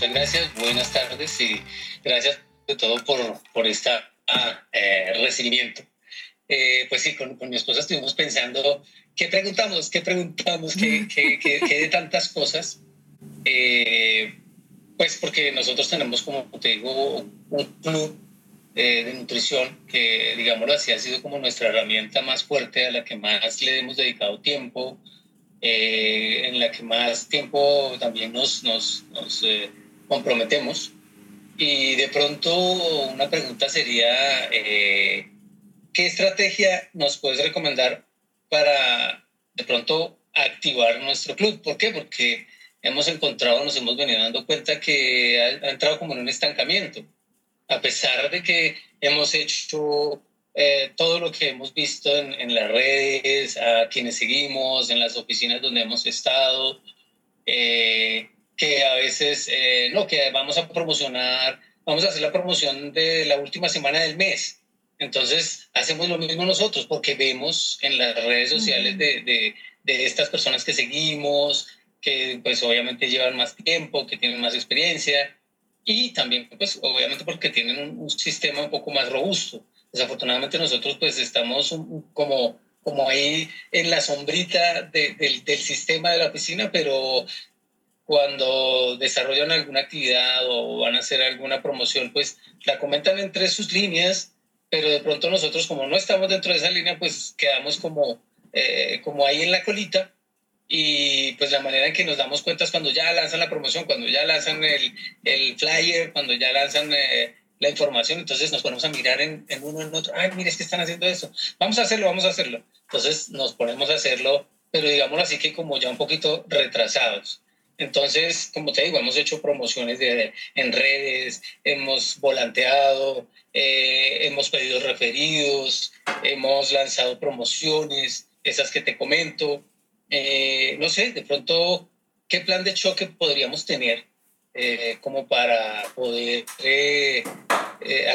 muchas gracias, buenas tardes y gracias de todo por, por este recibimiento. Eh, pues sí, con, con, mi esposa estuvimos pensando, ¿qué preguntamos? ¿Qué preguntamos? ¿Qué, qué, qué, qué de tantas cosas? Eh, pues porque nosotros tenemos, como te digo, un club eh, de nutrición que, digámoslo así, ha sido como nuestra herramienta más fuerte, a la que más le hemos dedicado tiempo, eh, en la que más tiempo también nos, nos, nos comprometemos. Y de pronto una pregunta sería, ¿qué estrategia nos puedes recomendar para de pronto activar nuestro club? ¿Por qué? Porque hemos encontrado, nos hemos venido dando cuenta que ha, entrado como en un estancamiento, a pesar de que hemos hecho eh, todo lo que hemos visto en, las redes, a quienes seguimos, en las oficinas donde hemos estado, eh, que a veces, eh, no, que vamos a promocionar, vamos a hacer la promoción de la última semana del mes. Entonces, hacemos lo mismo nosotros porque vemos en las redes sociales de, de, de estas personas que seguimos, que pues obviamente llevan más tiempo, que tienen más experiencia y también pues obviamente porque tienen un, sistema un poco más robusto. Desafortunadamente nosotros pues estamos como, como ahí en la sombrita del, del sistema de la oficina, pero cuando desarrollan alguna actividad o van a hacer alguna promoción, pues la comentan entre sus líneas, pero de pronto nosotros como no estamos dentro de esa línea, pues quedamos como, eh, como ahí en la colita y pues la manera en que nos damos cuenta es cuando ya lanzan la promoción, cuando ya lanzan el, el flyer, cuando ya lanzan eh, la información, entonces nos ponemos a mirar en, en, uno en otro, ay, mire, es que están haciendo eso, vamos a hacerlo, vamos a hacerlo. Entonces nos ponemos a hacerlo, pero digámoslo así que como ya un poquito retrasados. Entonces, como te digo, hemos hecho promociones de, en redes, hemos volanteado, eh, hemos pedido referidos, hemos lanzado promociones, esas que te comento, eh, no sé, de pronto, ¿qué plan de choque podríamos tener eh, como para poder eh,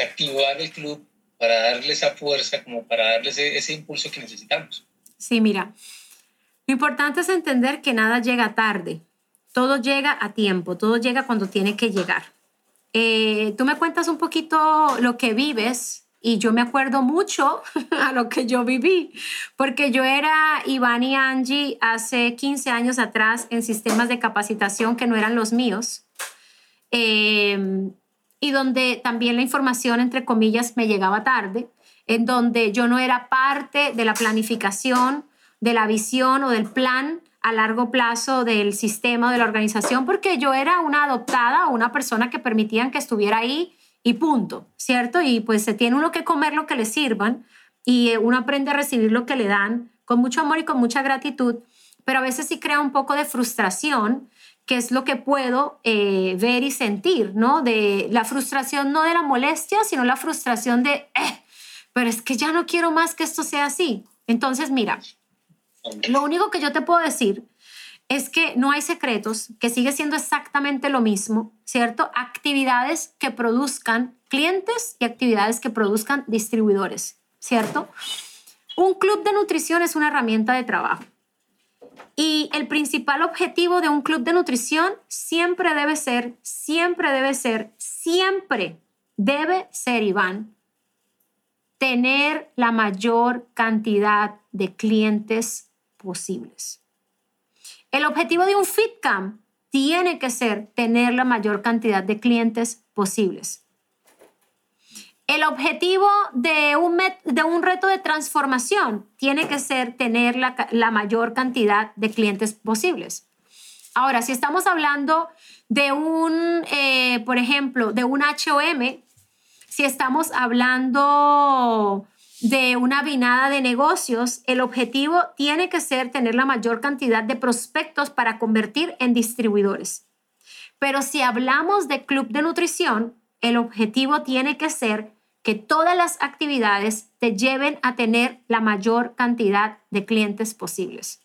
activar el club, para darle esa fuerza, como para darle ese, impulso que necesitamos? Sí, mira, lo importante es entender que nada llega tarde, todo llega a tiempo, todo llega cuando tiene que llegar. tú me cuentas un poquito lo que vives y yo me acuerdo mucho a lo que yo viví, porque yo era Iván y Angie hace 15 años atrás en sistemas de capacitación que no eran los míos, em, y donde también la información, entre comillas, me llegaba tarde, en donde yo no era parte de la planificación, de la visión o del plan a largo plazo del sistema de la organización, porque yo era una adoptada o una persona que permitían que estuviera ahí y punto, ¿cierto? Y pues se tiene uno que comer lo que le sirvan y eh, uno aprende a recibir lo que le dan con mucho amor y con mucha gratitud, pero a veces sí crea un poco de frustración, que es lo que puedo eh, ver y sentir, ¿no? De la frustración no de la molestia, sino la frustración de, eh, pero es que ya no quiero más que esto sea así. Entonces, mira, lo único que yo te puedo decir es que no hay secretos, que sigue siendo exactamente lo mismo, ¿cierto? Actividades que produzcan clientes y actividades que produzcan distribuidores, ¿cierto? Un club de nutrición es una herramienta de trabajo. Y el principal objetivo de un club de nutrición siempre debe ser, siempre debe ser, siempre debe ser, Iván, tener la mayor cantidad de clientes posibles. El objetivo de un FitCamp tiene que ser tener la mayor cantidad de clientes posibles. El objetivo de un, de un reto de transformación tiene que ser tener la, mayor cantidad de clientes posibles. Ahora, si estamos hablando de un, eh, por ejemplo, de un HOM, si estamos hablando de una vinada de negocios, el objetivo tiene que ser tener la mayor cantidad de prospectos para convertir en distribuidores. Pero si hablamos de club de nutrición, el objetivo tiene que ser que todas las actividades te lleven a tener la mayor cantidad de clientes posibles.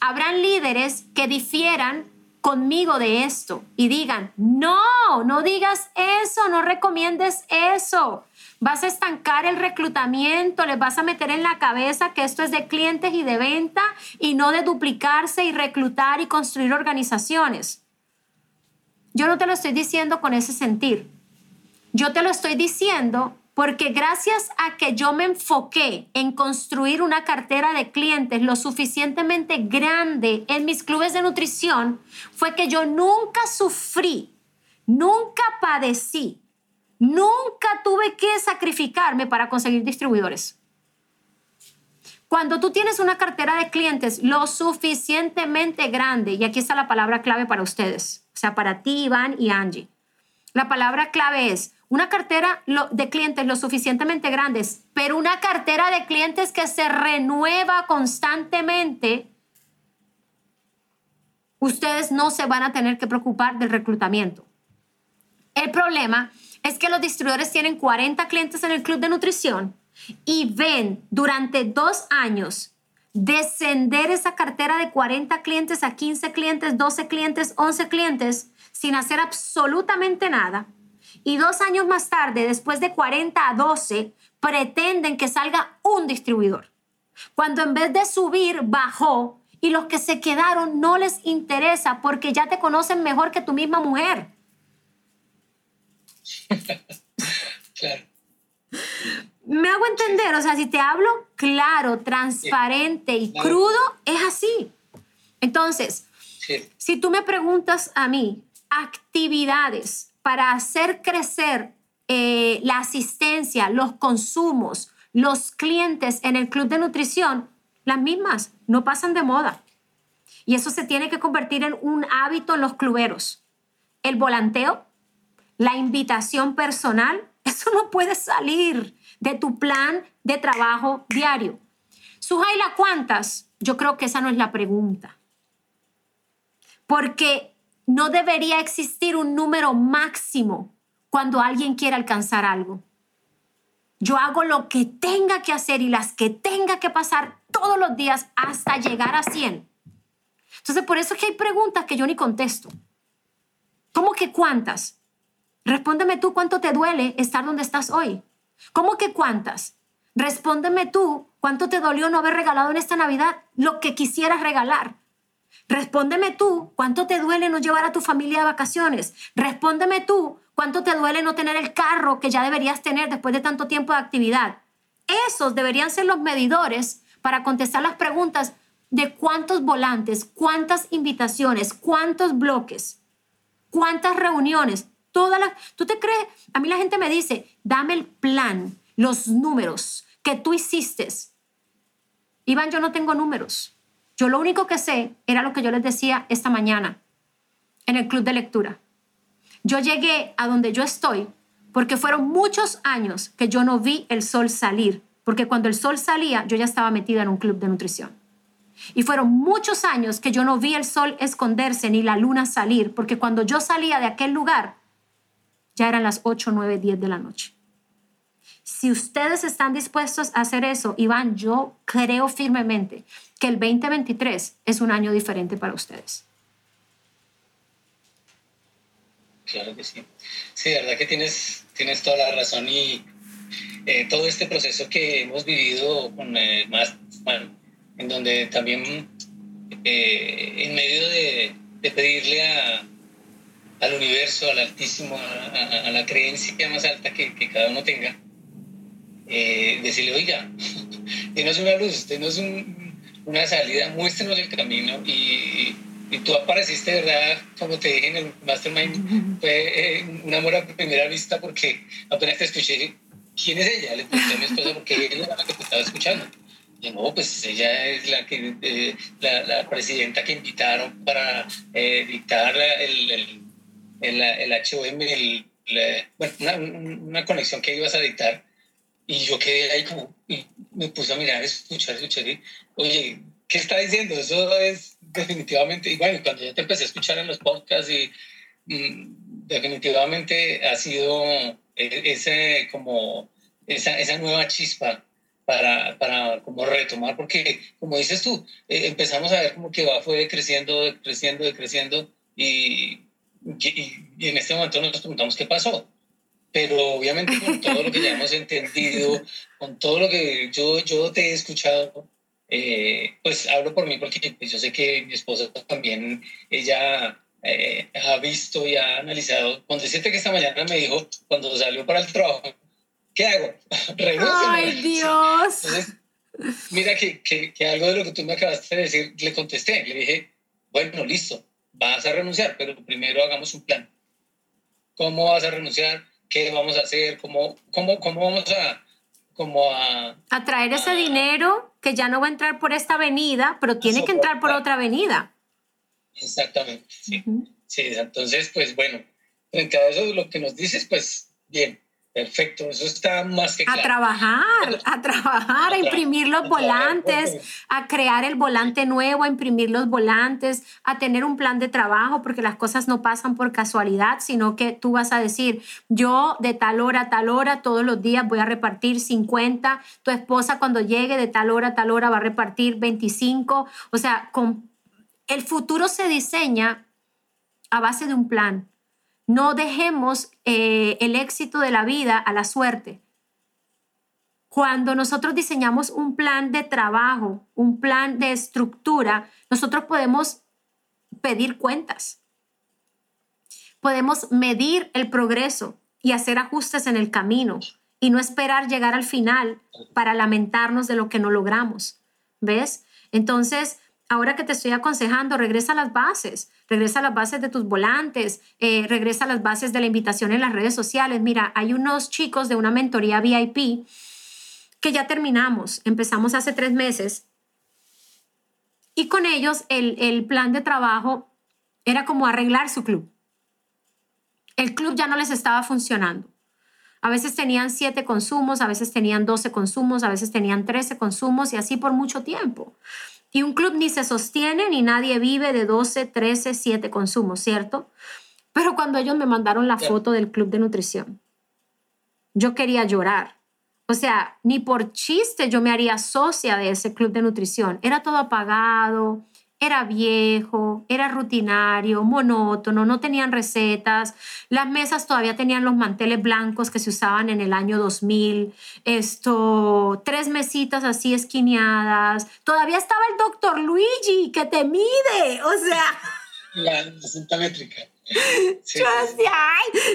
Habrán líderes que difieran conmigo de esto y digan, no, no digas eso, no recomiendes eso vas a estancar el reclutamiento, les vas a meter en la cabeza que esto es de clientes y de venta y no de duplicarse y reclutar y construir organizaciones. yo no te lo estoy diciendo con ese sentir. Yo te lo estoy diciendo porque gracias a que yo me enfoqué en construir una cartera de clientes lo suficientemente grande en mis clubes de nutrición, fue que yo nunca sufrí, nunca padecí, nunca tuve que sacrificarme para conseguir distribuidores. Cuando tú tienes una cartera de clientes lo suficientemente grande, y aquí está la palabra clave para ustedes, o sea, para ti, Iván y Angie, la palabra clave es una cartera de clientes lo suficientemente grandes, pero una cartera de clientes que se renueva constantemente, ustedes no se van a tener que preocupar del reclutamiento. El problema que los distribuidores tienen 40 clientes en el club de nutrición y ven durante dos años descender esa cartera de 40 clientes a 15 clientes, 12 clientes, 11 clientes sin hacer absolutamente nada y dos años más tarde, después de 40 a 12, pretenden que salga un distribuidor. Cuando en vez de subir, bajó y los que se quedaron no les interesa porque ya te conocen mejor que tu misma mujer. Claro. Me hago entender, o sea, si te hablo claro, transparente y crudo, es así. Entonces, si tú me preguntas a mí, actividades para hacer crecer eh, la asistencia, los consumos, los clientes en el club de nutrición, las mismas, no pasan de moda. Y eso se tiene que convertir en un hábito en los cluberos. El volanteo, la invitación personal, eso no puede salir de tu plan de trabajo diario. Sujaila, ¿cuántas? Yo creo que esa no es la pregunta. Porque no debería existir un número máximo cuando alguien quiere alcanzar algo. Yo hago lo que tenga que hacer y las que tenga que pasar todos los días hasta llegar a 100. Entonces, por eso es que hay preguntas que yo ni contesto. ¿Cómo que cuántas? Respóndeme tú cuánto te duele estar donde estás hoy. ¿Cómo que cuántas? Respóndeme tú cuánto te dolió no haber regalado en esta Navidad lo que quisieras regalar. Respóndeme tú, ¿cuánto te duele no llevar a tu familia de vacaciones? Respóndeme tú, ¿cuánto te duele no tener el carro que ya deberías tener después de tanto tiempo de actividad? Esos deberían ser los medidores para contestar las preguntas de cuántos volantes, cuántas invitaciones, cuántos bloques, cuántas reuniones, todas las... ¿Tú te crees? A mí la gente me dice, dame el plan, los números que tú hiciste. Iván, yo no tengo números. Yo lo único que sé era lo que yo les decía esta mañana en el club de lectura. Yo llegué a donde yo estoy porque fueron muchos años que yo no vi el sol salir, porque cuando el sol salía yo ya estaba metida en un club de nutrición. Y fueron muchos años que yo no vi el sol esconderse ni la luna salir, porque cuando yo salía de aquel lugar ya eran las 8, 9, 10 de la noche. Si ustedes están dispuestos a hacer eso, Iván, yo creo firmemente que el 2023 es un año diferente para ustedes. Claro que sí. Sí, de verdad que tienes, tienes toda la razón y eh, todo este proceso que hemos vivido con eh, más, en donde también eh, en medio de, de pedirle a, al universo, al Altísimo, a, la creencia más alta que, que cada uno tenga, decirle, oiga, denos una luz, denos un, una salida, muéstrenos el camino y, y tú apareciste, ¿verdad? Como te dije en el Mastermind, fue eh, un amor a primera vista porque apenas te escuché, ¿quién es ella? Le pregunté a mi esposa porque ella era la que te estaba escuchando. Y no, pues ella es la, que, eh, la, la, presidenta que invitaron para eh, dictar el, el, el, el HOM, el, bueno, una, una, conexión que ibas a dictar. Y yo quedé ahí como, y me puse a mirar, escuchar, escuchar, y, oye, ¿qué está diciendo? Eso es definitivamente, y bueno, cuando ya te empecé a escuchar en los podcasts y mm, definitivamente ha sido e, ese como esa, esa nueva chispa para, para como retomar, porque como dices tú, eh, empezamos a ver como que va, fue creciendo, creciendo, creciendo y, y, y en este momento nos preguntamos qué pasó pero obviamente con todo lo que ya hemos entendido, con todo lo que yo, yo te he escuchado, eh, pues hablo por mí porque pues, yo sé que mi esposa también, ella eh, ha visto y ha analizado. Cuando decirte que esta mañana me dijo, cuando salió para el trabajo, ¿qué hago? ¡Ay, Dios! mira que, que, que, algo de lo que tú me acabaste de decir, le contesté, le dije, bueno, listo, vas a renunciar, pero primero hagamos un plan. ¿Cómo vas a renunciar? ¿Qué vamos a hacer? ¿Cómo, cómo, cómo vamos a, como a... A traer ese dinero que ya no va a entrar por esta avenida, pero tiene que entrar por otra avenida. Exactamente, sí. Sí, entonces, pues bueno, frente a eso lo que nos dices, pues bien, Perfecto, eso está más que claro. A trabajar, a trabajar, a, imprimir los volantes, a crear el volante nuevo, a imprimir los volantes, a tener un plan de trabajo, porque las cosas no pasan por casualidad, sino que tú vas a decir, yo de tal hora a tal hora, todos los días voy a repartir 50, tu esposa cuando llegue de tal hora a tal hora va a repartir 25, o sea, con, el futuro se diseña a base de un plan no dejemos eh, el éxito de la vida a la suerte. Cuando nosotros diseñamos un plan de trabajo, un plan de estructura, nosotros podemos pedir cuentas. Podemos medir el progreso y hacer ajustes en el camino y no esperar llegar al final para lamentarnos de lo que no logramos. ¿Ves? Entonces, ahora que te estoy aconsejando, regresa a las bases, regresa a las bases de tus volantes, eh, regresa a las bases de la invitación en las redes sociales. Mira, hay unos chicos de una mentoría VIP que ya terminamos, empezamos hace tres meses y con ellos el, el plan de trabajo era como arreglar su club. El club ya no les estaba funcionando. A veces tenían siete consumos, a veces tenían 12 consumos, a veces tenían 13 consumos y así por mucho tiempo. Y un club ni se sostiene ni nadie vive de 12, 13, 7 consumos, ¿cierto? Pero cuando ellos me mandaron la foto del club de nutrición, yo quería llorar. O sea, ni por chiste yo me haría socia de ese club de nutrición. Era todo apagado, era viejo, era rutinario, monótono, no tenían recetas, las mesas todavía tenían los manteles blancos que se usaban en el año 2000, esto, tres mesitas así esquineadas, todavía estaba el doctor Luigi que te mide, o sea... La, cinta métrica. yo,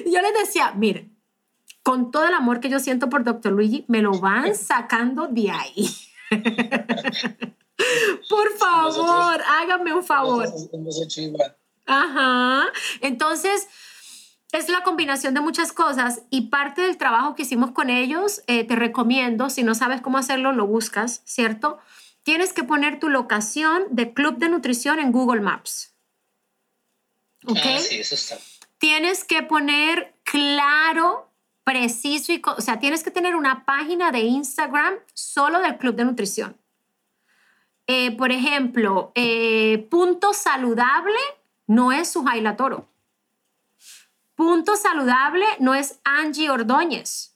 yo les decía, miren, con todo el amor que yo siento por doctor Luigi, me lo van sacando de ahí. Por favor, hágame un favor. Ajá. Entonces, es la combinación de muchas cosas y parte del trabajo que hicimos con ellos, eh, te recomiendo, si no sabes cómo hacerlo, lo buscas, ¿cierto? Tienes que poner tu locación de club de nutrición en Google Maps. ¿Ok? Ah, sí, eso está. Tienes que poner claro, preciso y, o sea, tienes que tener una página de Instagram solo del club de nutrición. Eh, por ejemplo, eh, punto saludable no es Sujaila Toro. Punto saludable no es Angie Ordóñez.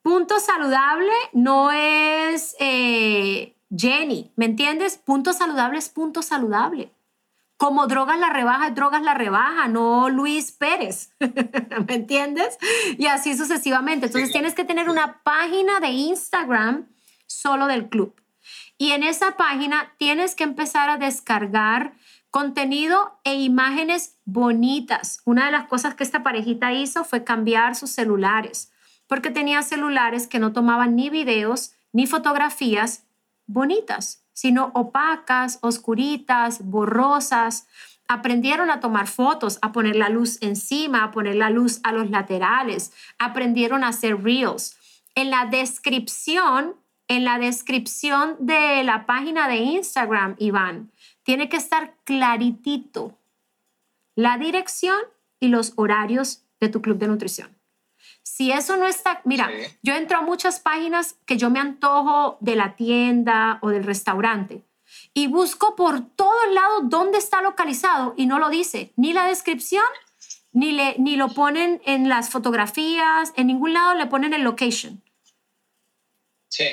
Punto saludable no es eh, Jenny, ¿me entiendes? Punto saludable es punto saludable. Como drogas la rebaja, drogas la rebaja, no Luis Pérez, ¿me entiendes? Y así sucesivamente. Entonces tienes que tener una página de Instagram solo del club. Y en esa página tienes que empezar a descargar contenido e imágenes bonitas. Una de las cosas que esta parejita hizo fue cambiar sus celulares, porque tenía celulares que no tomaban ni videos ni fotografías bonitas, sino opacas, oscuritas, borrosas. Aprendieron a tomar fotos, a poner la luz encima, a poner la luz a los laterales. Aprendieron a hacer reels. En la descripción en la descripción de la página de Instagram, Iván, tiene que estar claritito la dirección y los horarios de tu club de nutrición. Si eso no está, mira, yo entro a muchas páginas que yo me antojo de la tienda o del restaurante y busco por todos lados dónde está localizado y no lo dice, ni la descripción, ni, le, ni lo ponen en las fotografías, en ningún lado le ponen el location. Sí.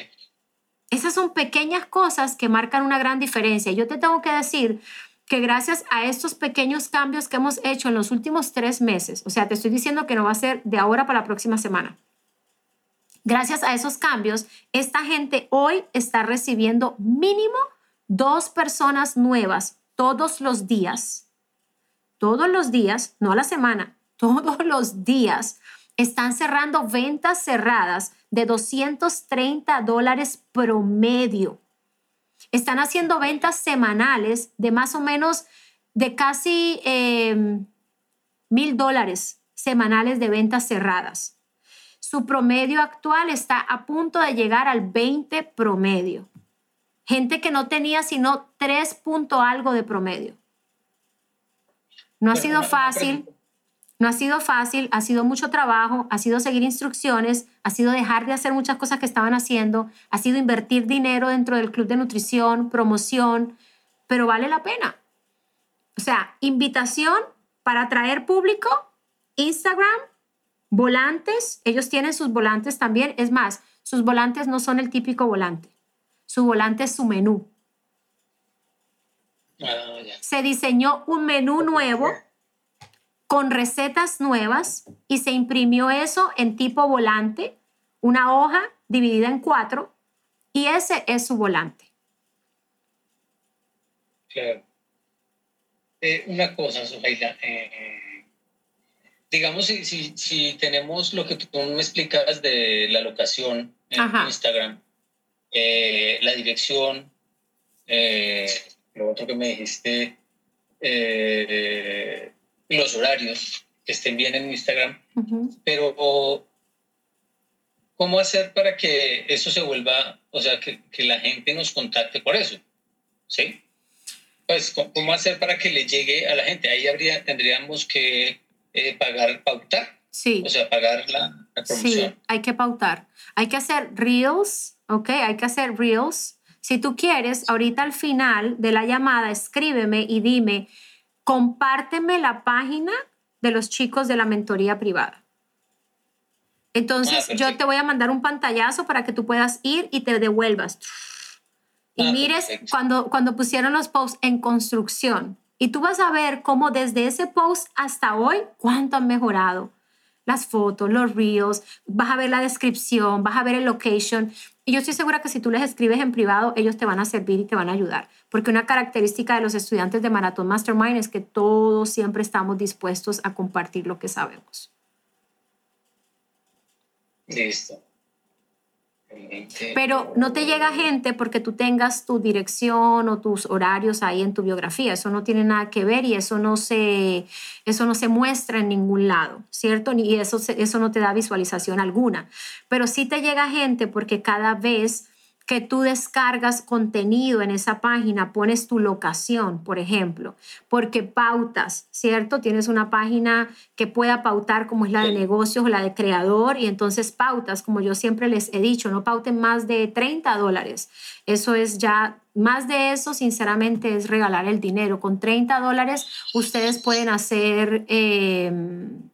Esas son pequeñas cosas que marcan una gran diferencia. Yo te tengo que decir que gracias a estos pequeños cambios que hemos hecho en los últimos tres meses, o sea, te estoy diciendo que no va a ser de ahora para la próxima semana. Gracias a esos cambios, esta gente hoy está recibiendo mínimo dos personas nuevas todos los días todos los días, no a la semana, todos los días están cerrando ventas cerradas de 230 dólares promedio. Están haciendo ventas semanales de más o menos de casi em, mil dólares semanales de ventas cerradas. Su promedio actual está a punto de llegar al 20 promedio. Gente que no tenía sino 3 punto algo de promedio. No ha sido fácil, no ha sido fácil, ha sido mucho trabajo, ha sido seguir instrucciones, ha sido dejar de hacer muchas cosas que estaban haciendo, ha sido invertir dinero dentro del club de nutrición, promoción, pero vale la pena. O sea, invitación para atraer público, Instagram, volantes, ellos tienen sus volantes también, es más, sus volantes no son el típico volante, su volante es su menú. Ah, se diseñó un menú nuevo con recetas nuevas y se imprimió eso en tipo volante, una hoja dividida en cuatro, y ese es su volante. Claro. Eh, una cosa, Sofaila, eh, digamos, si, si, tenemos lo que tú me explicas de la locación en Instagram, eh, la dirección, lo otro que me dijiste, los horarios que estén bien en Instagram, pero ¿cómo hacer para que eso se vuelva, o sea, que, que, la gente nos contacte por eso? ¿Sí? Pues, ¿cómo hacer para que le llegue a la gente? Ahí habría, tendríamos que eh, pagar, pautar. Sí. O sea, pagar la, la, promoción. Sí, hay que pautar. Hay que hacer reels, ¿ok? Hay que hacer reels. Si tú quieres, ahorita al final de la llamada, escríbeme y dime, compárteme la página de los chicos de la mentoría privada. Entonces, ah, yo te voy a mandar un pantallazo para que tú puedas ir y te devuelvas. Y ah, mires cuando, cuando pusieron los posts en construcción. Y tú vas a ver cómo desde ese post hasta hoy, cuánto han mejorado. Las fotos, los reels, vas a ver la descripción, vas a ver el location. Y yo estoy segura que si tú les escribes en privado, ellos te van a servir y te van a ayudar. Porque una característica de los estudiantes de Marathon Mastermind es que todos siempre estamos dispuestos a compartir lo que sabemos. Listo. Pero no te llega gente porque tú tengas tu dirección o tus horarios ahí en tu biografía. Eso no tiene nada que ver y eso no se, eso no se muestra en ningún lado, ¿cierto? Y eso, eso no te da visualización alguna. Pero sí te llega gente porque cada vez que tú descargas contenido en esa página, pones tu locación, por ejemplo, porque pautas, ¿cierto? Tienes una página que pueda pautar como es la de negocios o la de creador y entonces pautas, como yo siempre les he dicho, no pauten más de 30 dólares. Eso es ya, más de eso, sinceramente, es regalar el dinero. Con 30 dólares ustedes pueden hacer... Em,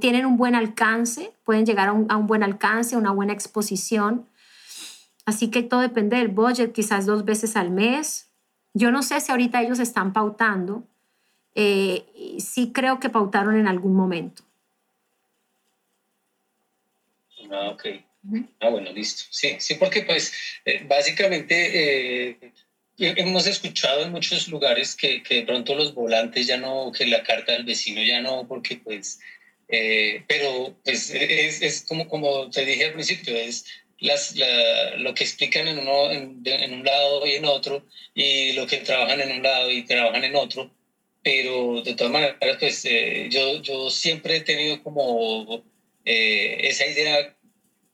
tienen un buen alcance, pueden llegar a un, a un buen alcance, una buena exposición Así que todo depende del budget, quizás dos veces al mes. Yo no sé si ahorita ellos están pautando. Eh, sí creo que pautaron en algún momento. Ah, ok. Ah, bueno, listo. Sí, sí, porque pues eh, básicamente eh, hemos escuchado en muchos lugares que, que, de pronto los volantes ya no, que la carta del vecino ya no, porque pues, pero pues es, es, como, como te dije al principio, es las, lo que explican en, uno, en, un lado y en otro, y lo que trabajan en un lado y trabajan en otro, pero de todas maneras, pues eh, yo, yo siempre he tenido como eh, esa idea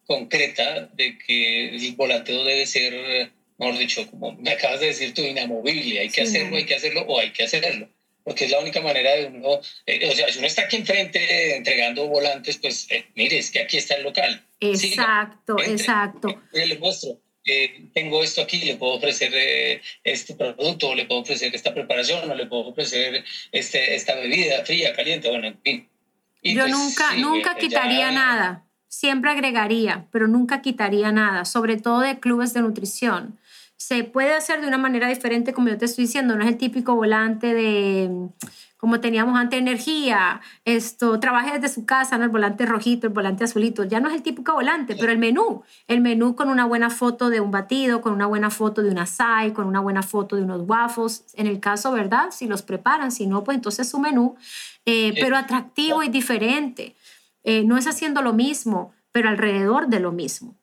concreta de que el volanteo debe ser, mejor dicho, como me acabas de decir tú, inamovible, hay que hacerlo, hay que hacerlo o hay que hacerlo. Porque es la única manera de uno, eh, o sea, si uno está aquí enfrente entregando volantes, pues eh, mire, es que aquí está el local. Exacto, exacto. Yo le muestro, eh, tengo esto aquí, le puedo ofrecer este producto, le puedo ofrecer esta preparación, o le puedo ofrecer este, esta bebida fría, caliente, bueno, en fin. Yo pues, nunca, nunca quitaría nada, siempre agregaría, pero nunca quitaría nada, sobre todo de clubes de nutrición se puede hacer de una manera diferente, como yo te estoy diciendo, no es el típico volante de, como teníamos antes energía, esto, trabaje desde su casa, ¿no? el volante rojito, el volante azulito, ya no es el típico volante, pero el menú, el menú con una buena foto de un batido, con una buena foto de una SAI, con una buena foto de unos waffles, en el caso, ¿verdad? Si los preparan, si no, pues entonces su menú, eh, pero atractivo y diferente. Eh, no es haciendo lo mismo, pero alrededor de lo mismo.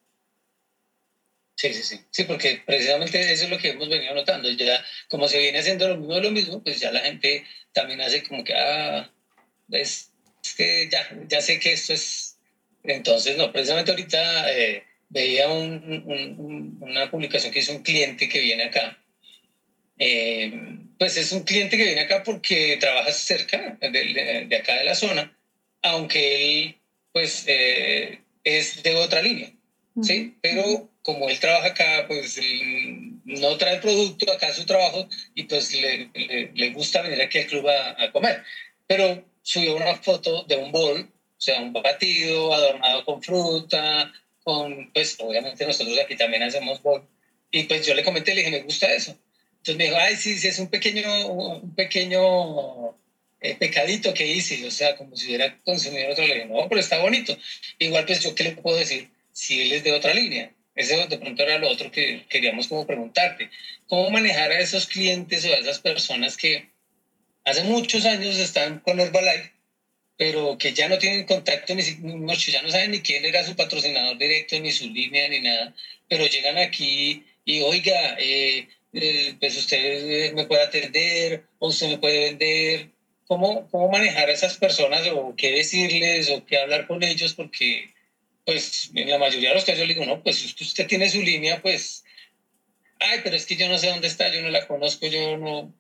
Sí, sí, sí. Sí, porque precisamente eso es lo que hemos venido notando. Ya, como se viene haciendo lo mismo lo mismo, pues ya la gente también hace como que, ah, ves, es que ya, ya sé que esto es. Entonces, no, precisamente ahorita eh, veía un, una publicación que hizo un cliente que viene acá. Eh, pues es un cliente que viene acá porque trabaja cerca de, de, acá de la zona, aunque él, pues, eh, es de otra línea, ¿sí? Pero como él trabaja acá, pues no trae producto acá a su trabajo y pues le, le, gusta venir aquí al club a, comer. Pero subió una foto de un bol, o sea, un batido adornado con fruta, con, pues obviamente nosotros aquí también hacemos bol. Y pues yo le comenté, le dije, me gusta eso. Entonces me dijo, ay, sí, sí, es un pequeño, un pequeño eh, pecadito que hice, o sea, como si hubiera consumido otro. Le dije, no, pero está bonito. Igual, pues yo, ¿qué le puedo decir? Si él es de otra línea ese de pronto era lo otro que queríamos como preguntarte. ¿Cómo manejar a esos clientes o a esas personas que hace muchos años están con Herbalife, pero que ya no tienen contacto, ni, ya no saben ni quién era su patrocinador directo, ni su línea, ni nada, pero llegan aquí y, oiga, eh, eh, pues usted me puede atender o usted me puede vender. ¿Cómo, ¿Cómo manejar a esas personas o qué decirles o qué hablar con ellos? Porque pues en la mayoría de los casos yo le digo, no, pues usted tiene su línea, pues, ay, pero es que yo no sé dónde está, yo no la conozco, yo no,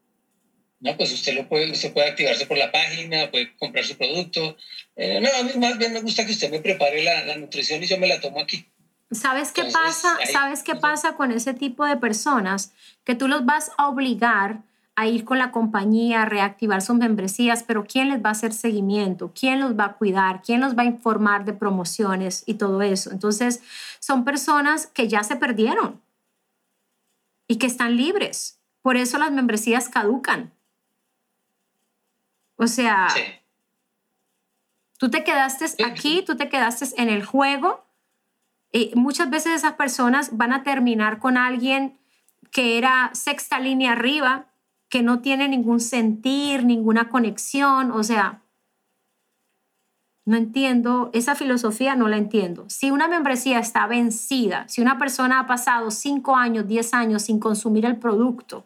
no, pues usted lo puede, usted puede activarse por la página, puede comprar su producto. Eh, no, a mí más bien me gusta que usted me prepare la, la nutrición y yo me la tomo aquí. ¿Sabes qué pasa? ¿Sabes qué pasa con ese tipo de personas? Que tú los vas a obligar a ir con la compañía, a reactivar sus membresías, pero ¿quién les va a hacer seguimiento? ¿Quién los va a cuidar? ¿Quién los va a informar de promociones y todo eso? Entonces, son personas que ya se perdieron y que están libres. Por eso las membresías caducan. O sea, tú te quedaste aquí, tú te quedaste en el juego. Y muchas veces esas personas van a terminar con alguien que era sexta línea arriba que no tiene ningún sentir, ninguna conexión, o sea, no entiendo, esa filosofía no la entiendo. Si una membresía está vencida, si una persona ha pasado 5 años, 10 años sin consumir el producto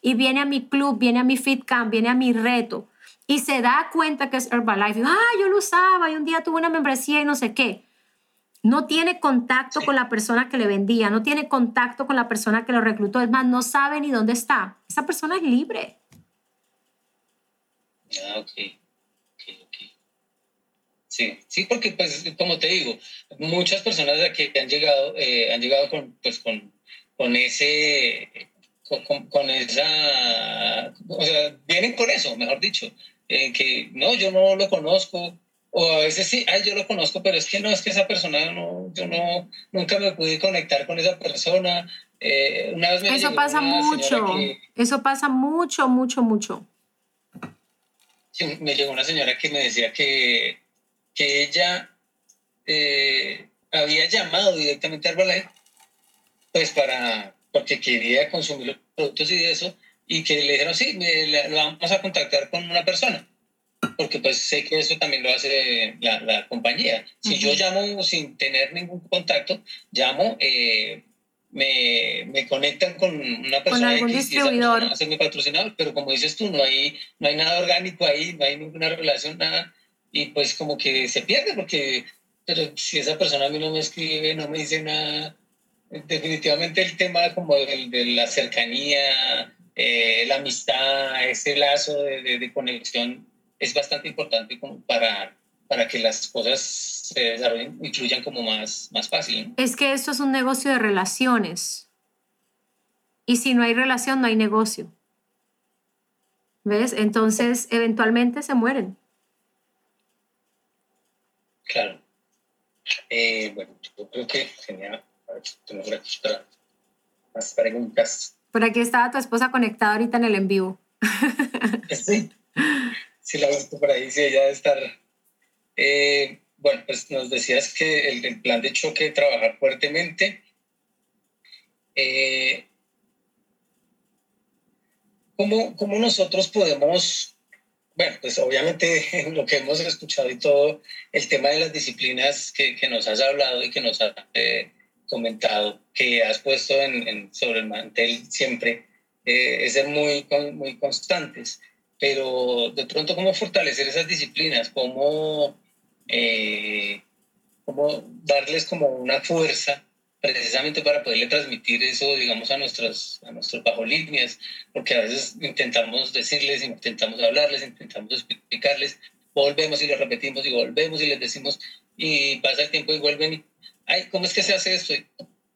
y viene a mi club, viene a mi FitCamp, viene a mi reto y se da cuenta que es Herbalife, ah, yo lo usaba y un día tuve una membresía y no sé qué, no tiene contacto con la persona que le vendía, no tiene contacto con la persona que lo reclutó, es más, no sabe ni dónde está. Esa persona es libre. Ah, ok. Sí, sí, porque pues como te digo, muchas personas de aquí han llegado, eh, han llegado con, pues, con, con ese, con, con, esa, o sea, vienen con eso, mejor dicho, eh, que no, yo no lo conozco, o a veces sí, ay, yo lo conozco, pero es que no, es que esa persona, no, yo no, nunca me pude conectar con esa persona. Eh, una vez me eso pasa mucho, eso pasa mucho, mucho, mucho. me llegó una señora que me decía que, que ella eh, había llamado directamente a Herbalife, pues para, porque quería consumir los productos y eso, y que le dijeron, sí, lo vamos a contactar con una persona porque pues sé que eso también lo hace la, la compañía. Si yo llamo sin tener ningún contacto, llamo, eh, me, me, conectan con una persona con algún distribuidor. Y esa mi patrocinador, pero como dices tú, no hay, no hay nada orgánico ahí, no hay ninguna relación, nada, y pues como que se pierde, porque pero si esa persona a mí no me escribe, no me dice nada, definitivamente el tema como de, de la cercanía, eh, la amistad, ese lazo de, de, de conexión es bastante importante como para, para que las cosas se desarrollen y fluyan como más, más fácil. Es que esto es un negocio de relaciones. Y si no hay relación, no hay negocio. ¿Ves? Entonces, eventualmente se mueren. Claro. Eh, bueno, yo creo que genial. A ver, tengo por aquí más preguntas. Por aquí estaba tu esposa conectada ahorita en el en vivo. Sí. Si la he por ahí, si ella debe estar. Eh, bueno, pues nos decías que el, plan de choque, trabajar fuertemente. Eh, ¿cómo, ¿Cómo nosotros podemos bueno, pues obviamente lo que hemos escuchado y todo, el tema de las disciplinas que, que nos has hablado y que nos has eh, comentado, que has puesto en, sobre el mantel siempre, eh, es ser muy, muy constantes. Pero de pronto, ¿cómo fortalecer esas disciplinas? ¿Cómo, eh, cómo darles como una fuerza precisamente para poderle transmitir eso, digamos, a nuestras, a nuestras bajo líneas, porque a veces intentamos decirles, intentamos hablarles, intentamos explicarles, volvemos y les repetimos y volvemos y les decimos, y pasa el tiempo y vuelven y, ay, ¿cómo es que se hace esto?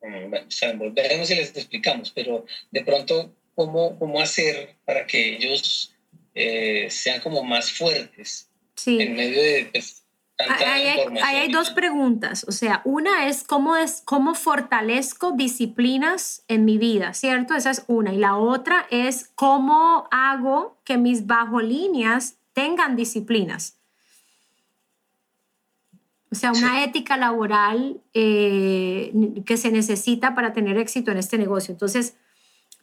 bueno, o sea, volvemos y les explicamos, pero de pronto, ¿cómo, cómo hacer para que ellos eh, sean como más fuertes en medio de... Pues, Ahí hay, dos preguntas, o sea, una es cómo, es cómo fortalezco disciplinas en mi vida, ¿cierto? Esa es una. Y la otra es cómo hago que mis bajo líneas tengan disciplinas. O sea, una ética laboral eh, que se necesita para tener éxito en este negocio. Entonces,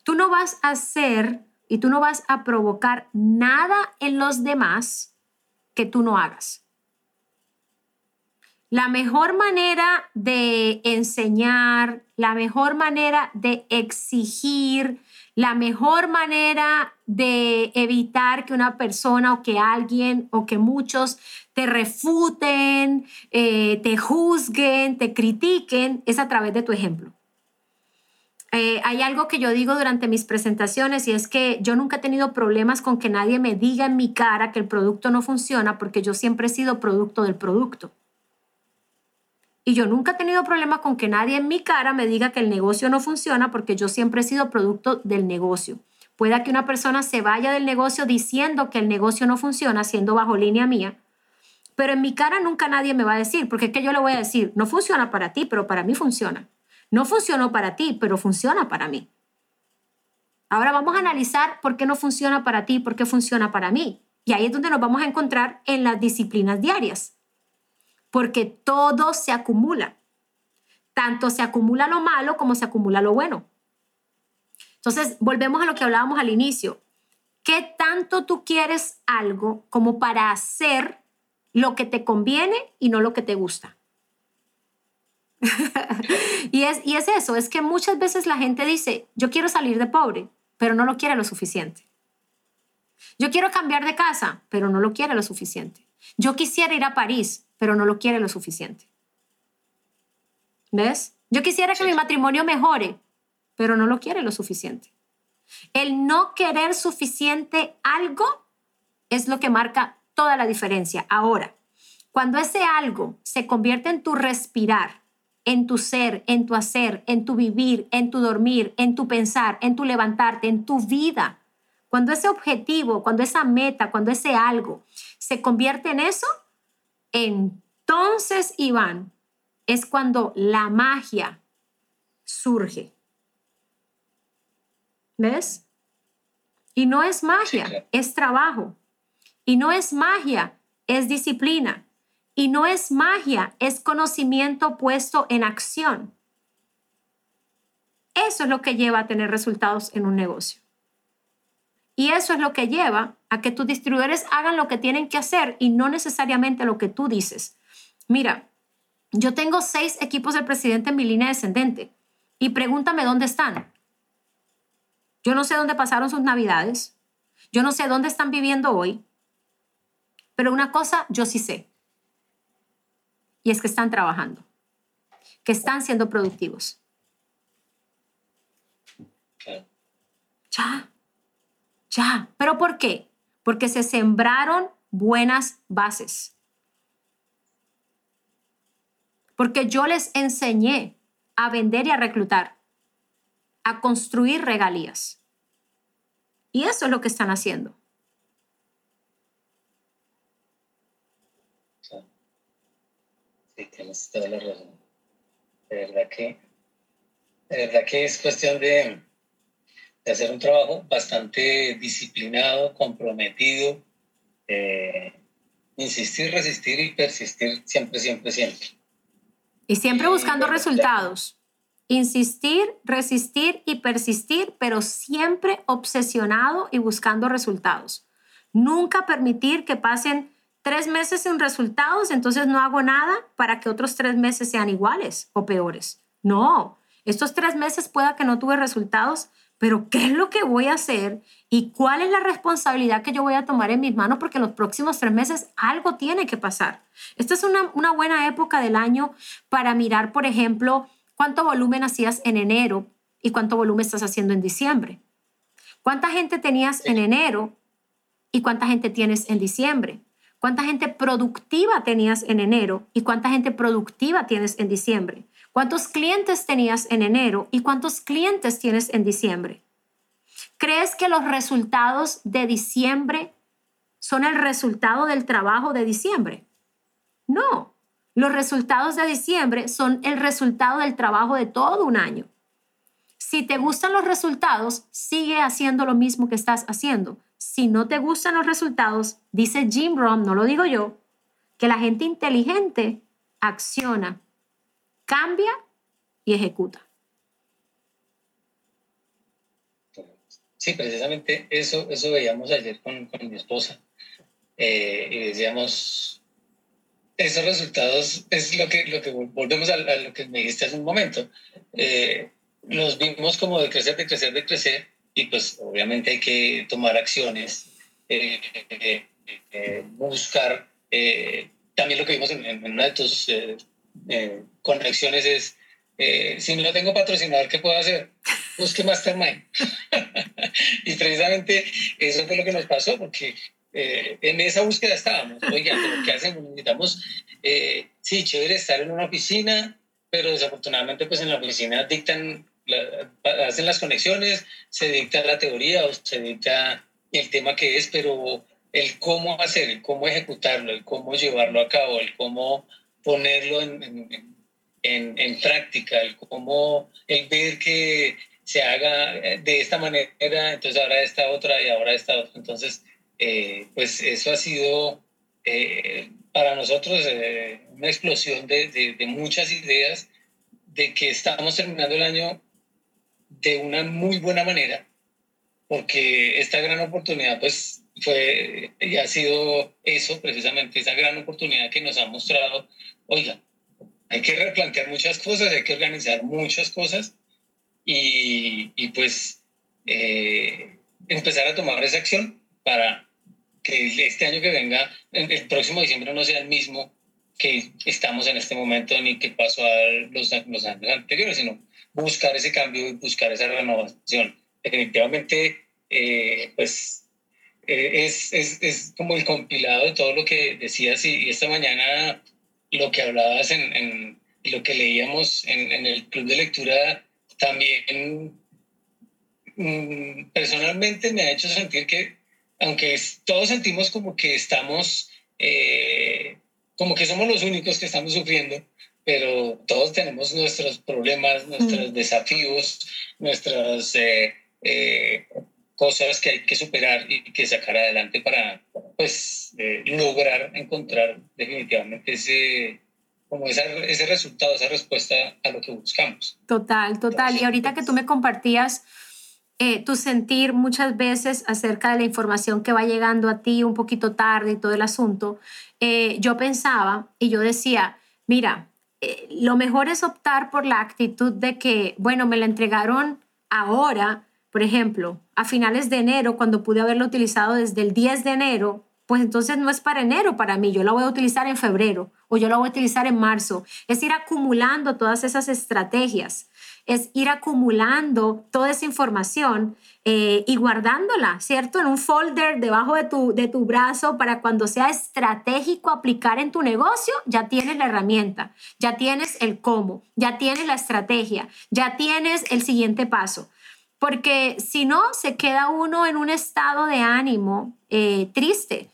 tú no vas a hacer y tú no vas a provocar nada en los demás que tú no hagas. La mejor manera de enseñar, la mejor manera de exigir, la mejor manera de evitar que una persona o que alguien o que muchos te refuten, eh, te juzguen, te critiquen, es a través de tu ejemplo. Eh, hay algo que yo digo durante mis presentaciones y es que yo nunca he tenido problemas con que nadie me diga en mi cara que el producto no funciona porque yo siempre he sido producto del producto. Y yo nunca he tenido problema con que nadie en mi cara me diga que el negocio no funciona porque yo siempre he sido producto del negocio. Pueda que una persona se vaya del negocio diciendo que el negocio no funciona, siendo bajo línea mía, pero en mi cara nunca nadie me va a decir, porque es que yo le voy a decir, no funciona para ti, pero para mí funciona. No funcionó para ti, pero funciona para mí. Ahora vamos a analizar por qué no funciona para ti, por qué funciona para mí. Y ahí es donde nos vamos a encontrar en las disciplinas diarias porque todo se acumula. Tanto se acumula lo malo como se acumula lo bueno. Entonces, volvemos a lo que hablábamos al inicio. ¿Qué tanto tú quieres algo como para hacer lo que te conviene y no lo que te gusta? y, es, y es eso, es que muchas veces la gente dice, yo quiero salir de pobre, pero no lo quiere lo suficiente. Yo quiero cambiar de casa, pero no lo quiere lo suficiente. Yo quisiera ir a París, pero no lo quiere lo suficiente. ¿Ves? Yo quisiera que mi matrimonio mejore, pero no lo quiere lo suficiente. El no querer suficiente algo es lo que marca toda la diferencia. Ahora, cuando ese algo se convierte en tu respirar, en tu ser, en tu hacer, en tu vivir, en tu dormir, en tu pensar, en tu levantarte, en tu vida, cuando ese objetivo, cuando esa meta, cuando ese algo se convierte en eso, entonces, Iván, es cuando la magia surge. ¿Ves? Y no es magia, es trabajo. Y no es magia, es disciplina. Y no es magia, es conocimiento puesto en acción. Eso es lo que lleva a tener resultados en un negocio. Y eso es lo que lleva a que tus distribuidores hagan lo que tienen que hacer y no necesariamente lo que tú dices. Mira, yo tengo seis equipos del presidente en mi línea descendente y pregúntame dónde están. Yo no sé dónde pasaron sus navidades. Yo no sé dónde están viviendo hoy. Pero una cosa yo sí sé. Y es que están trabajando. Que están siendo productivos. Ya. Ya. ¿Pero por qué? Porque se sembraron buenas bases. Porque yo les enseñé a vender y a reclutar, a construir regalías. Y eso es lo que están haciendo. Tienes toda la razón. De verdad que, de verdad que es cuestión de, de hacer un trabajo bastante disciplinado, comprometido eh, insistir, resistir y persistir siempre, siempre, siempre. Y siempre buscando resultados. Insistir, resistir y persistir, pero siempre obsesionado y buscando resultados. Nunca permitir que pasen tres meses sin resultados, entonces no hago nada para que otros tres meses sean iguales o peores. No, estos tres meses pueda que no tuve resultados, pero ¿qué es lo que voy a hacer y cuál es la responsabilidad que yo voy a tomar en mis manos? Porque en los próximos tres meses algo tiene que pasar. Esta es una, una buena época del año para mirar, por ejemplo, cuánto volumen hacías en enero y cuánto volumen estás haciendo en diciembre. ¿Cuánta gente tenías en enero y cuánta gente tienes en diciembre? ¿Cuánta gente productiva tenías en enero y cuánta gente productiva tienes en diciembre? ¿Cuántos clientes tenías en enero y cuántos clientes tienes en diciembre? ¿Crees que los resultados de diciembre son el resultado del trabajo de diciembre? No, los resultados de diciembre son el resultado del trabajo de todo un año. Si te gustan los resultados, sigue haciendo lo mismo que estás haciendo si no te gustan los resultados, dice Jim Rohn, no lo digo yo, que la gente inteligente acciona, cambia y ejecuta. Sí, precisamente eso, eso veíamos ayer con, con mi esposa. Eh, y decíamos, esos resultados es lo que, lo que volvemos a, lo que me dijiste hace un momento. Eh, los vimos como de crecer, de crecer, de crecer, y pues obviamente hay que tomar acciones, eh, eh, eh, buscar, también lo que vimos en, una de tus conexiones es, si no tengo patrocinador, ¿qué puedo hacer? Busque Mastermind. y precisamente eso fue lo que nos pasó, porque en esa búsqueda estábamos. Oiga, ¿qué hacemos? Necesitamos, sí, chévere estar en una oficina, pero desafortunadamente pues en la oficina dictan hacen las conexiones, se dicta la teoría o se dicta el tema que es, pero el cómo hacer, el cómo ejecutarlo, el cómo llevarlo a cabo, el cómo ponerlo en, en, en, práctica, el cómo, el ver que se haga de esta manera, entonces ahora esta otra y ahora esta otra. Entonces, eh, pues eso ha sido eh, para nosotros eh, una explosión de, de, de, muchas ideas de que estamos terminando el año de una muy buena manera, porque esta gran oportunidad pues fue y ha sido eso precisamente, esa gran oportunidad que nos ha mostrado, oiga, hay que replantear muchas cosas, hay que organizar muchas cosas y, y pues eh, empezar a tomar esa acción para que este año que venga, el próximo diciembre no sea el mismo que estamos en este momento ni que pasó a los, los años anteriores, sino buscar ese cambio y buscar esa renovación. Definitivamente, eh, pues eh, es, es, es, como el compilado de todo lo que decías y, esta mañana lo que hablabas en, en lo que leíamos en, en, el club de lectura también mm, personalmente me ha hecho sentir que aunque todos sentimos como que estamos, eh, como que somos los únicos que estamos sufriendo, pero todos tenemos nuestros problemas, nuestros desafíos, nuestras eh, eh, cosas que hay que superar y que sacar adelante para pues eh, lograr encontrar definitivamente ese como ese resultado, esa respuesta a lo que buscamos. Total, total. y ahorita que tú me compartías tu sentir muchas veces acerca de la información que va llegando a ti un poquito tarde y todo el asunto, yo pensaba y yo decía, mira, eh, lo mejor es optar por la actitud de que, bueno, me la entregaron ahora, por ejemplo, a finales de enero, cuando pude haberlo utilizado desde el 10 de enero, pues entonces no es para enero para mí, yo la voy a utilizar en febrero o yo la voy a utilizar en marzo. Es ir acumulando todas esas estrategias es ir acumulando toda esa información eh, y guardándola, ¿cierto? En un folder debajo de tu, de tu brazo para cuando sea estratégico aplicar en tu negocio, ya tienes la herramienta, ya tienes el cómo, ya tienes la estrategia, ya tienes el siguiente paso. Porque si no, se queda uno en un estado de ánimo eh, triste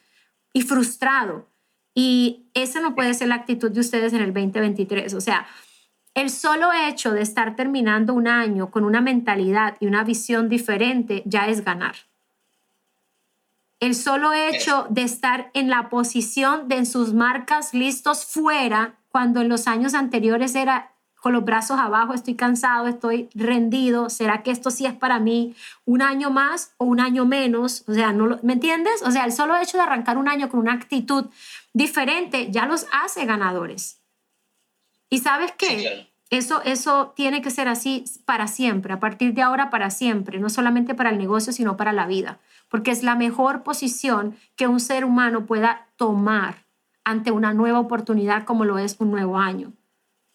y frustrado. Y esa no puede ser la actitud de ustedes en el 2023. O sea, el solo hecho de estar terminando un año con una mentalidad y una visión diferente ya es ganar. el solo hecho de estar en la posición de en sus marcas listos fuera, cuando en los años anteriores era con los brazos abajo, estoy cansado, estoy rendido, ¿será que esto sí es para mí un año más o un año menos? O sea, no ¿me entiendes? O sea, el solo hecho de arrancar un año con una actitud diferente ya los hace ganadores. ¿Y sabes qué? Eso, eso tiene que ser así para siempre, a partir de ahora para siempre, no solamente para el negocio, sino para la vida, porque es la mejor posición que un ser humano pueda tomar ante una nueva oportunidad como lo es un nuevo año.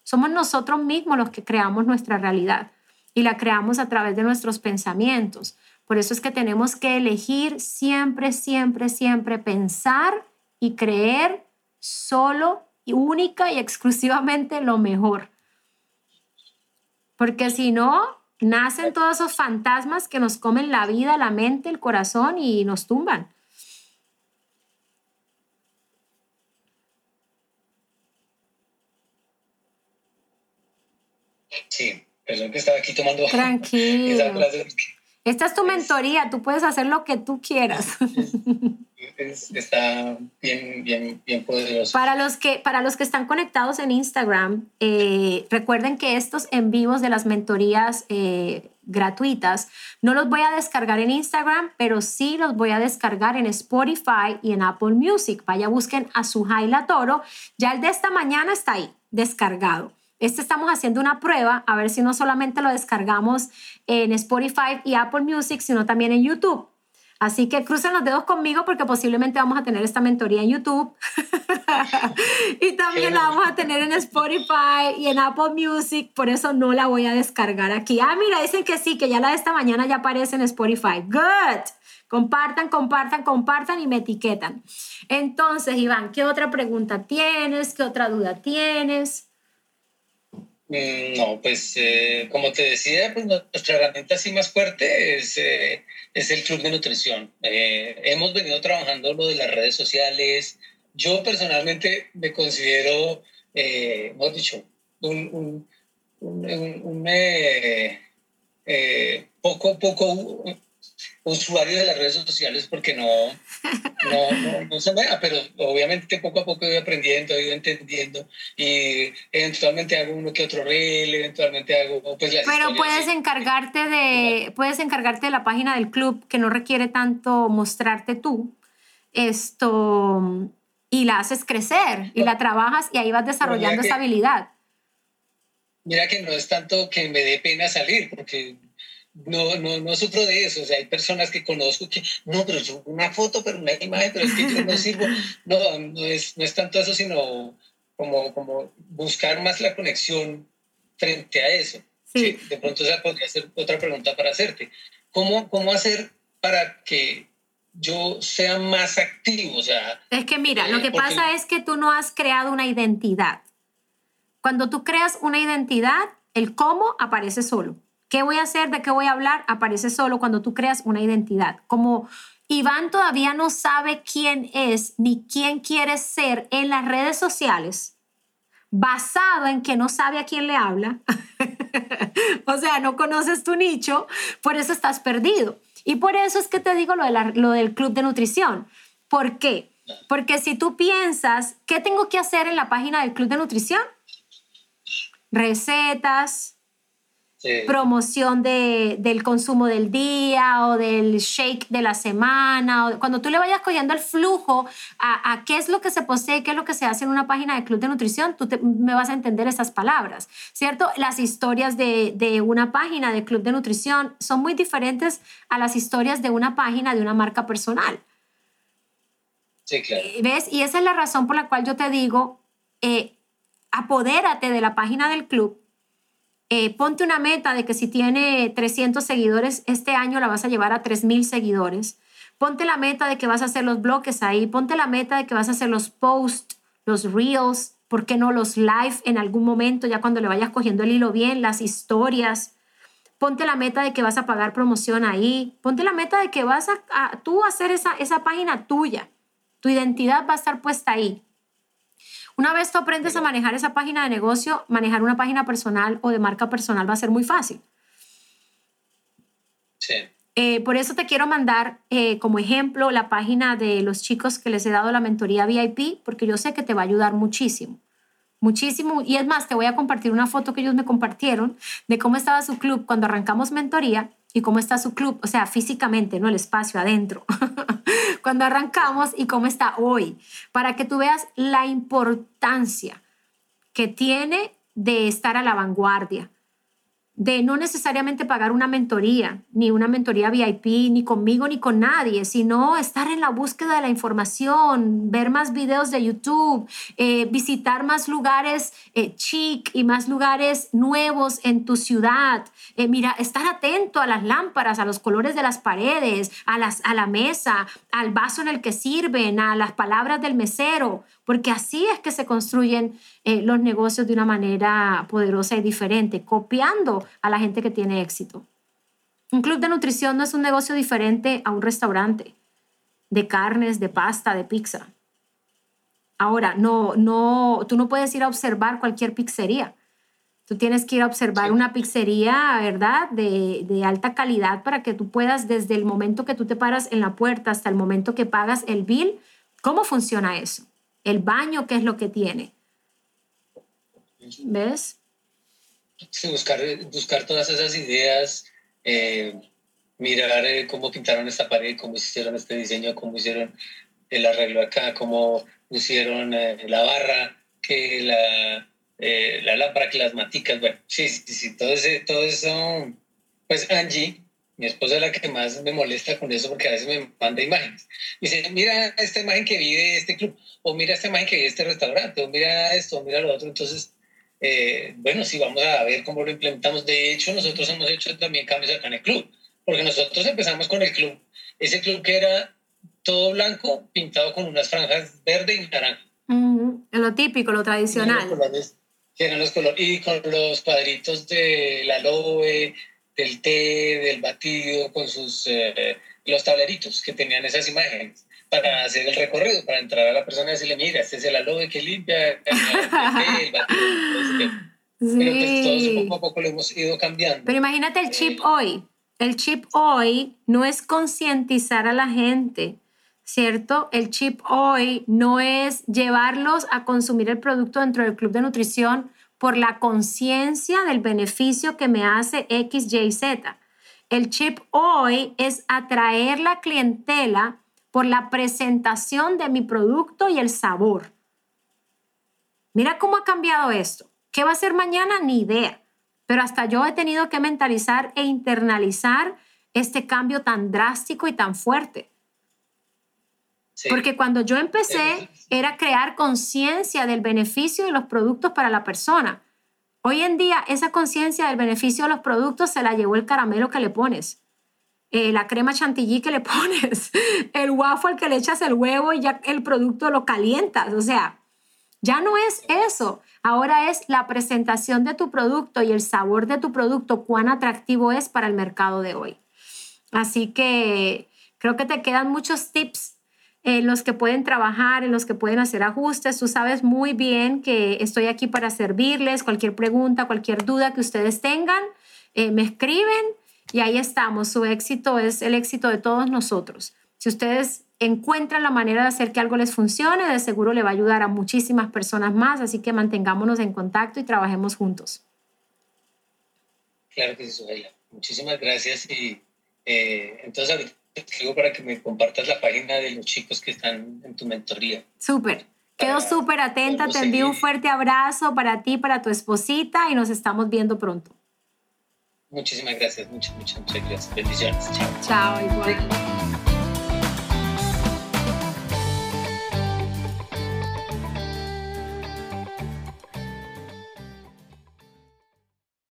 Somos nosotros mismos los que creamos nuestra realidad y la creamos a través de nuestros pensamientos. Por eso es que tenemos que elegir siempre, siempre, siempre pensar y creer solo y única y exclusivamente lo mejor. Porque si no, nacen todos esos fantasmas que nos comen la vida, la mente, el corazón y nos tumban. Sí, perdón que estaba aquí tomando. Tranquilo. Esta es tu mentoría, tú puedes hacer lo que tú quieras. está bien, bien, bien poderoso. Para los que, para los que están conectados en Instagram, eh, recuerden que estos en vivos de las mentorías eh, gratuitas no los voy a descargar en Instagram, pero sí los voy a descargar en Spotify y en Apple Music. Vaya, busquen a su Jaila Toro. Ya el de esta mañana está ahí, descargado. Este estamos haciendo una prueba a ver si no solamente lo descargamos en Spotify y Apple Music, sino también en YouTube. Así que crucen los dedos conmigo porque posiblemente vamos a tener esta mentoría en YouTube y también la vamos a tener en Spotify y en Apple Music, por eso no la voy a descargar aquí. Ah, mira, dicen que sí, que ya la de esta mañana ya aparece en Spotify. Good. Compartan, compartan, compartan y me etiquetan. Entonces, Iván, ¿qué otra pregunta tienes? ¿Qué otra duda tienes? Mm, no, pues eh, como te decía, pues nuestra herramienta así más fuerte es, eh, es el club de nutrición. Eh, hemos venido trabajando lo de las redes sociales. Yo personalmente me considero, hemos dicho, un, un, un, un poco, poco usuario de las redes sociales porque no, no, no, no se vea, pero obviamente poco a poco he ido aprendiendo, he ido entendiendo y eventualmente hago uno que otro reel, eventualmente hago pues Pero puedes encargarte de puedes encargarte de la página del club que no requiere tanto mostrarte tú. Esto y la haces crecer y la trabajas y ahí vas desarrollando esa habilidad. Mira que no es tanto que me dé pena salir, porque no, no, no sufro de eso. O sea, hay personas que conozco que, no, pero yo una foto, pero una imagen, pero es que yo no sirvo. No, no es, no es tanto eso, sino como, como buscar más la conexión frente a eso. Sí. de pronto esa podría ser otra pregunta para hacerte. ¿Cómo, cómo hacer para que yo sea más activo? O sea, es que mira, lo que pasa es que tú no has creado una identidad. Cuando tú creas una identidad, el cómo aparece solo. ¿Qué voy a hacer? ¿De qué voy a hablar? Aparece solo cuando tú creas una identidad. Como Iván todavía no sabe quién es ni quién quiere ser en las redes sociales, basado en que no sabe a quién le habla, o sea, no conoces tu nicho, por eso estás perdido. Y por eso es que te digo lo, de lo del club de nutrición. ¿Por qué? Porque si tú piensas, ¿qué tengo que hacer en la página del club de nutrición? Recetas, promoción de, del consumo del día o del shake de la semana. O cuando tú le vayas cogiendo el flujo a, qué es lo que se posee, qué es lo que se hace en una página de Club de Nutrición, tú me vas a entender esas palabras, ¿cierto? Las historias de, de una página de Club de Nutrición son muy diferentes a las historias de una página de una marca personal. Sí, claro. ¿Ves? Y esa es la razón por la cual yo te digo, eh, apodérate de la página del club eh, ponte una meta de que si tiene 300 seguidores, este año la vas a llevar a 3.000 seguidores. Ponte la meta de que vas a hacer los bloques ahí. Ponte la meta de que vas a hacer los posts, los reels, ¿por qué no los live en algún momento, ya cuando le vayas cogiendo el hilo bien, las historias? Ponte la meta de que vas a pagar promoción ahí. Ponte la meta de que vas a, a tú hacer esa, esa página tuya. Tu identidad va a estar puesta ahí. Una vez tú aprendes a manejar esa página de negocio, manejar una página personal o de marca personal va a ser muy fácil. Sí. Eh, por eso te quiero mandar eh, como ejemplo la página de los chicos que les he dado la mentoría VIP, porque yo sé que te va a ayudar muchísimo. Muchísimo. Y es más, te voy a compartir una foto que ellos me compartieron de cómo estaba su club cuando arrancamos mentoría y cómo está su club, o sea, físicamente, ¿no? El espacio adentro. cuando arrancamos y cómo está hoy, para que tú veas la importancia que tiene de estar a la vanguardia, de no necesariamente pagar una mentoría, ni una mentoría VIP, ni conmigo, ni con nadie, sino estar en la búsqueda de la información, ver más videos de YouTube, eh, visitar más lugares eh, chic y más lugares nuevos en tu ciudad. Eh, mira, estar atento a las lámparas, a los colores de las paredes, a, las, a la mesa, al vaso en el que sirven, a las palabras del mesero, porque así es que se construyen eh, los negocios de una manera poderosa y diferente, copiando a la gente que tiene éxito. Un club de nutrición no es un negocio diferente a un restaurante de carnes, de pasta, de pizza. Ahora, no, no, tú no puedes ir a observar cualquier pizzería. Tú tienes que ir a observar una pizzería, ¿verdad? De, de, alta calidad para que tú puedas, desde el momento que tú te paras en la puerta hasta el momento que pagas el bill, ¿cómo funciona eso? El baño, qué es lo que tiene. ¿Ves? Sí, buscar, todas esas ideas, eh, mirar eh, cómo pintaron esta pared, cómo hicieron este diseño, cómo hicieron el arreglo acá, cómo pusieron eh, la barra, que la, la lámpara, que las maticas, bueno, sí, sí, sí, todo, ese, todo eso, pues Angie mi esposa es la que más me molesta con eso porque a veces me manda imágenes. Me dice, mira esta imagen que vi de este club, o mira esta imagen que vi de este restaurante, o mira esto, o mira lo otro. Entonces, eh, bueno, sí, vamos a ver cómo lo implementamos. De hecho, nosotros hemos hecho también cambios acá en el club, porque nosotros empezamos con el club, ese club que era todo blanco, pintado con unas franjas verde y naranja. Lo típico, lo tradicional. eran los colores, y con los cuadritos de la aloe, del té, del batido, con sus eh, los tableritos que tenían esas imágenes para hacer el recorrido, para entrar a la persona y decirle, mira, este es el aloe que limpia, el, el batido. Sí. Pero pues todos poco a poco lo hemos ido cambiando. Pero imagínate el chip eh, hoy. El chip hoy no es concientizar a la gente, ¿cierto? El chip hoy no es llevarlos a consumir el producto dentro del club de nutrición por la conciencia del beneficio que me hace X, Y, Z. El chip hoy es atraer la clientela por la presentación de mi producto y el sabor. Mira cómo ha cambiado esto. ¿Qué va a ser mañana? Ni idea. Pero hasta yo he tenido que mentalizar e internalizar este cambio tan drástico y tan fuerte. Porque cuando yo empecé era crear conciencia del beneficio de los productos para la persona. Hoy en día esa conciencia del beneficio de los productos se la llevó el caramelo que le pones, eh, la crema chantilly que le pones, el waffle que le echas el huevo y ya el producto lo calientas. O sea, ya no es eso. Ahora es la presentación de tu producto y el sabor de tu producto, cuán atractivo es para el mercado de hoy. Así que creo que te quedan muchos tips en los que pueden trabajar, en los que pueden hacer ajustes. Tú sabes muy bien que estoy aquí para servirles. Cualquier pregunta, cualquier duda que ustedes tengan, eh, me escriben y ahí estamos. Su éxito es el éxito de todos nosotros. Si ustedes encuentran la manera de hacer que algo les funcione, de seguro le va a ayudar a muchísimas personas más. Así que mantengámonos en contacto y trabajemos juntos. Claro que sí, Muchísimas gracias y eh, entonces escribo para que me compartas la página de los chicos que están en tu mentoría. Súper. Quedo súper atenta, te envío un fuerte abrazo para ti, para tu esposita y nos estamos viendo pronto. Muchísimas gracias, muchas, muchas, muchas gracias. Bendiciones. Chao. Chao, igual.